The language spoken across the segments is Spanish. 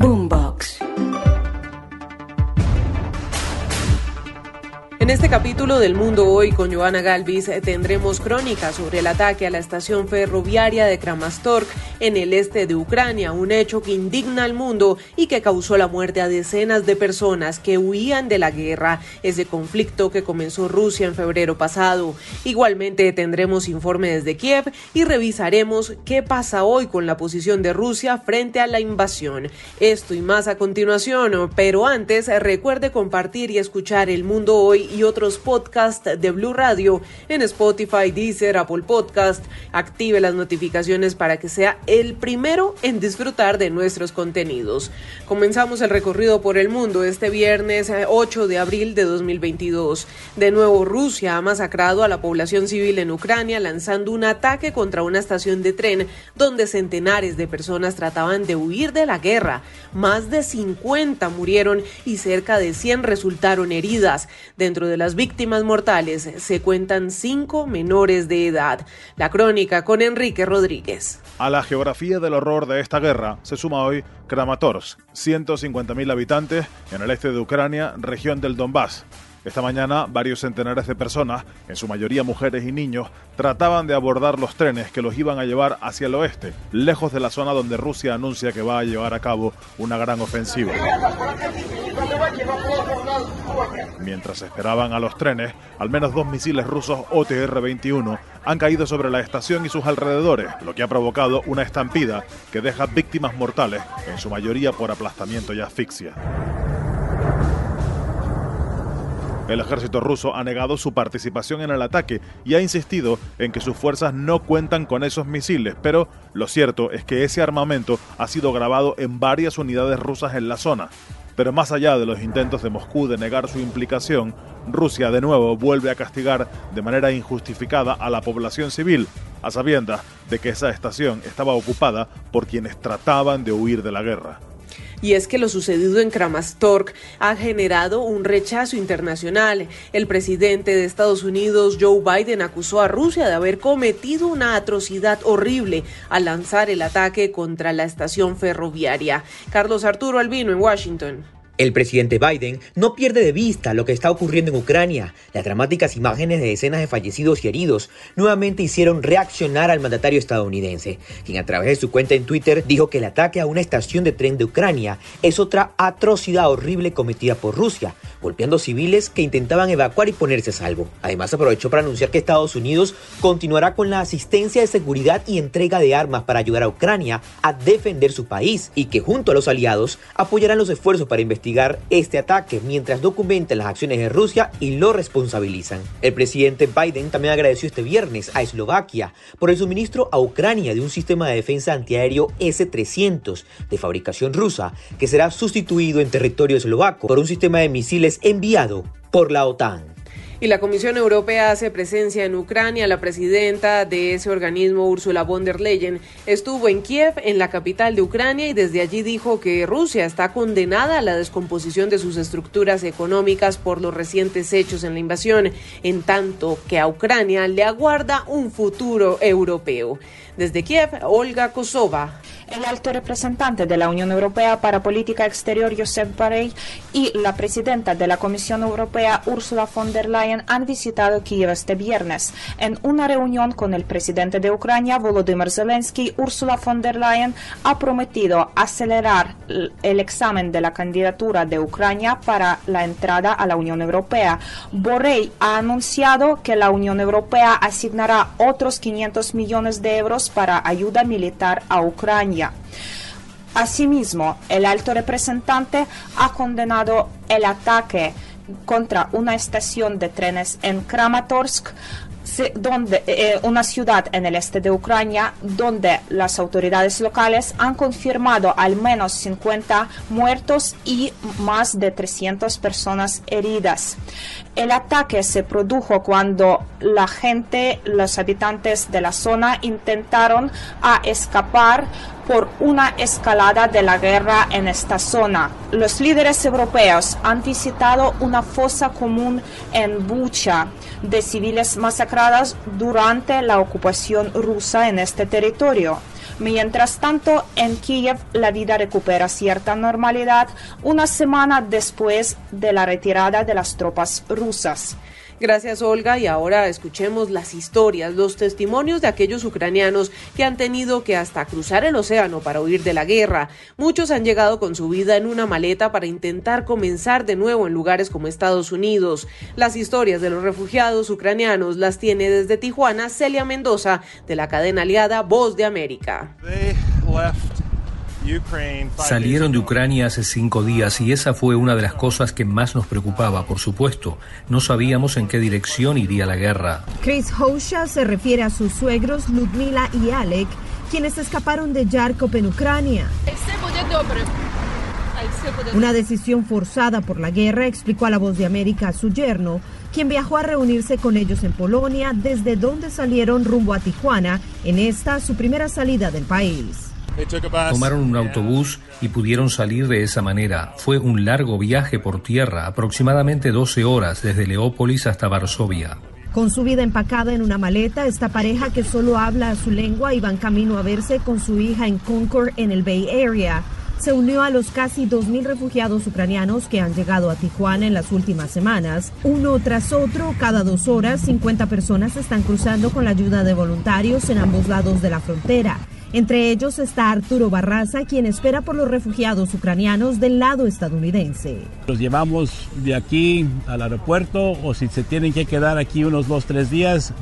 Boombox. En este capítulo del Mundo Hoy con Joana Galvis eh, tendremos crónicas sobre el ataque a la estación ferroviaria de Kramatorsk en el este de Ucrania, un hecho que indigna al mundo y que causó la muerte a decenas de personas que huían de la guerra, ese conflicto que comenzó Rusia en febrero pasado. Igualmente tendremos informe desde Kiev y revisaremos qué pasa hoy con la posición de Rusia frente a la invasión. Esto y más a continuación, pero antes recuerde compartir y escuchar El Mundo Hoy y otros podcasts de Blue Radio en Spotify, Deezer, Apple Podcast. Active las notificaciones para que sea el primero en disfrutar de nuestros contenidos. Comenzamos el recorrido por el mundo este viernes 8 eh, de abril de 2022. De nuevo, Rusia ha masacrado a la población civil en Ucrania lanzando un ataque contra una estación de tren donde centenares de personas trataban de huir de la guerra. Más de 50 murieron y cerca de 100 resultaron heridas. Dentro de las víctimas mortales se cuentan cinco menores de edad. La crónica con Enrique Rodríguez. A la geografía del horror de esta guerra se suma hoy Kramatorsk, 150.000 habitantes en el este de Ucrania, región del Donbass. Esta mañana, varios centenares de personas, en su mayoría mujeres y niños, trataban de abordar los trenes que los iban a llevar hacia el oeste, lejos de la zona donde Rusia anuncia que va a llevar a cabo una gran ofensiva. Mientras esperaban a los trenes, al menos dos misiles rusos OTR-21 han caído sobre la estación y sus alrededores, lo que ha provocado una estampida que deja víctimas mortales, en su mayoría por aplastamiento y asfixia. El ejército ruso ha negado su participación en el ataque y ha insistido en que sus fuerzas no cuentan con esos misiles, pero lo cierto es que ese armamento ha sido grabado en varias unidades rusas en la zona. Pero más allá de los intentos de Moscú de negar su implicación, Rusia de nuevo vuelve a castigar de manera injustificada a la población civil, a sabiendas de que esa estación estaba ocupada por quienes trataban de huir de la guerra y es que lo sucedido en Kramatorsk ha generado un rechazo internacional. El presidente de Estados Unidos, Joe Biden, acusó a Rusia de haber cometido una atrocidad horrible al lanzar el ataque contra la estación ferroviaria. Carlos Arturo Albino en Washington. El presidente Biden no pierde de vista lo que está ocurriendo en Ucrania. Las dramáticas imágenes de decenas de fallecidos y heridos nuevamente hicieron reaccionar al mandatario estadounidense, quien a través de su cuenta en Twitter dijo que el ataque a una estación de tren de Ucrania es otra atrocidad horrible cometida por Rusia, golpeando civiles que intentaban evacuar y ponerse a salvo. Además aprovechó para anunciar que Estados Unidos continuará con la asistencia de seguridad y entrega de armas para ayudar a Ucrania a defender su país y que junto a los aliados apoyarán los esfuerzos para investigar este ataque mientras documentan las acciones de Rusia y lo responsabilizan. El presidente Biden también agradeció este viernes a Eslovaquia por el suministro a Ucrania de un sistema de defensa antiaéreo S-300 de fabricación rusa que será sustituido en territorio eslovaco por un sistema de misiles enviado por la OTAN y la Comisión Europea hace presencia en Ucrania. La presidenta de ese organismo, Ursula von der Leyen, estuvo en Kiev, en la capital de Ucrania, y desde allí dijo que Rusia está condenada a la descomposición de sus estructuras económicas por los recientes hechos en la invasión, en tanto que a Ucrania le aguarda un futuro europeo. Desde Kiev, Olga Kosova. El alto representante de la Unión Europea para Política Exterior, Josep Borrell, y la presidenta de la Comisión Europea, Ursula von der Leyen, han visitado Kiev este viernes. En una reunión con el presidente de Ucrania, Volodymyr Zelensky, Ursula von der Leyen ha prometido acelerar el examen de la candidatura de Ucrania para la entrada a la Unión Europea. Borrell ha anunciado que la Unión Europea asignará otros 500 millones de euros para ayuda militar a Ucrania Asimismo, el alto representante ha condenado el ataque contra una estación de trenes en Kramatorsk, donde, eh, una ciudad en el este de Ucrania donde las autoridades locales han confirmado al menos 50 muertos y más de 300 personas heridas. El ataque se produjo cuando la gente, los habitantes de la zona intentaron a escapar por una escalada de la guerra en esta zona. Los líderes europeos han visitado una fosa común en Bucha de civiles masacrados durante la ocupación rusa en este territorio. Mientras tanto, en Kiev la vida recupera cierta normalidad una semana después de la retirada de las tropas rusas. Gracias Olga y ahora escuchemos las historias, los testimonios de aquellos ucranianos que han tenido que hasta cruzar el océano para huir de la guerra. Muchos han llegado con su vida en una maleta para intentar comenzar de nuevo en lugares como Estados Unidos. Las historias de los refugiados ucranianos las tiene desde Tijuana Celia Mendoza de la cadena aliada Voz de América. Salieron de Ucrania hace cinco días y esa fue una de las cosas que más nos preocupaba, por supuesto. No sabíamos en qué dirección iría la guerra. Chris Hosha se refiere a sus suegros Ludmila y Alec, quienes escaparon de Yarkov en Ucrania. Una decisión forzada por la guerra, explicó a la voz de América a su yerno, quien viajó a reunirse con ellos en Polonia, desde donde salieron rumbo a Tijuana, en esta su primera salida del país. Tomaron un autobús y pudieron salir de esa manera. Fue un largo viaje por tierra, aproximadamente 12 horas, desde Leópolis hasta Varsovia. Con su vida empacada en una maleta, esta pareja que solo habla su lengua iban camino a verse con su hija en Concord, en el Bay Area. Se unió a los casi 2.000 refugiados ucranianos que han llegado a Tijuana en las últimas semanas. Uno tras otro, cada dos horas, 50 personas están cruzando con la ayuda de voluntarios en ambos lados de la frontera. Entre ellos está Arturo Barraza, quien espera por los refugiados ucranianos del lado estadounidense. Los llevamos de aquí al aeropuerto o si se tienen que quedar aquí unos dos, tres días,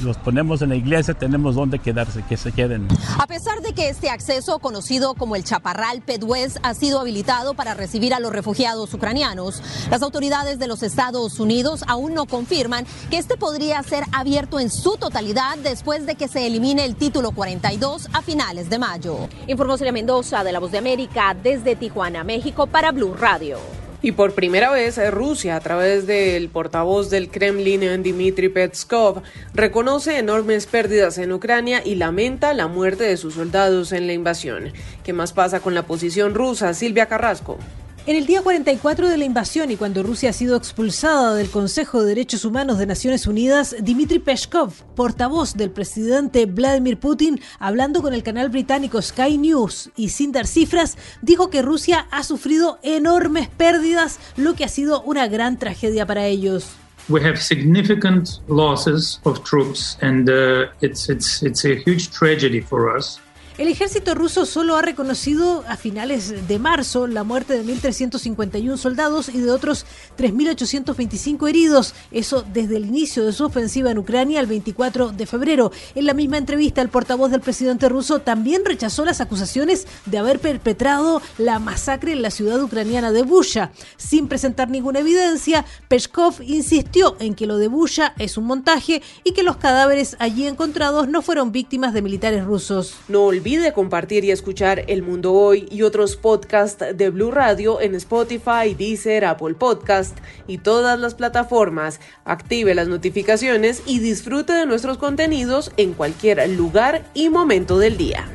los ponemos en la iglesia, tenemos donde quedarse, que se queden. A pesar de que este acceso, conocido como el Chaparral Pedwes, ha sido habilitado para recibir a los refugiados ucranianos, las autoridades de los Estados Unidos aún no confirman que este podría ser abierto en su totalidad después de que se elimine el título 42 a finales de mayo. Informó Celia Mendoza de La Voz de América desde Tijuana, México para Blue Radio. Y por primera vez Rusia, a través del portavoz del Kremlin, Dmitry Peskov, reconoce enormes pérdidas en Ucrania y lamenta la muerte de sus soldados en la invasión. ¿Qué más pasa con la posición rusa? Silvia Carrasco. En el día 44 de la invasión y cuando Rusia ha sido expulsada del Consejo de Derechos Humanos de Naciones Unidas, Dmitry Peskov, portavoz del presidente Vladimir Putin, hablando con el canal británico Sky News y sin dar cifras, dijo que Rusia ha sufrido enormes pérdidas, lo que ha sido una gran tragedia para ellos. we have significant losses of troops and uh, it's it's it's a huge tragedy for us el ejército ruso solo ha reconocido a finales de marzo la muerte de 1.351 soldados y de otros 3.825 heridos, eso desde el inicio de su ofensiva en Ucrania el 24 de febrero. En la misma entrevista, el portavoz del presidente ruso también rechazó las acusaciones de haber perpetrado la masacre en la ciudad ucraniana de Busha. Sin presentar ninguna evidencia, Peskov insistió en que lo de Busha es un montaje y que los cadáveres allí encontrados no fueron víctimas de militares rusos. No olvide compartir y escuchar El Mundo Hoy y otros podcasts de Blue Radio en Spotify, Deezer, Apple Podcast y todas las plataformas. Active las notificaciones y disfrute de nuestros contenidos en cualquier lugar y momento del día.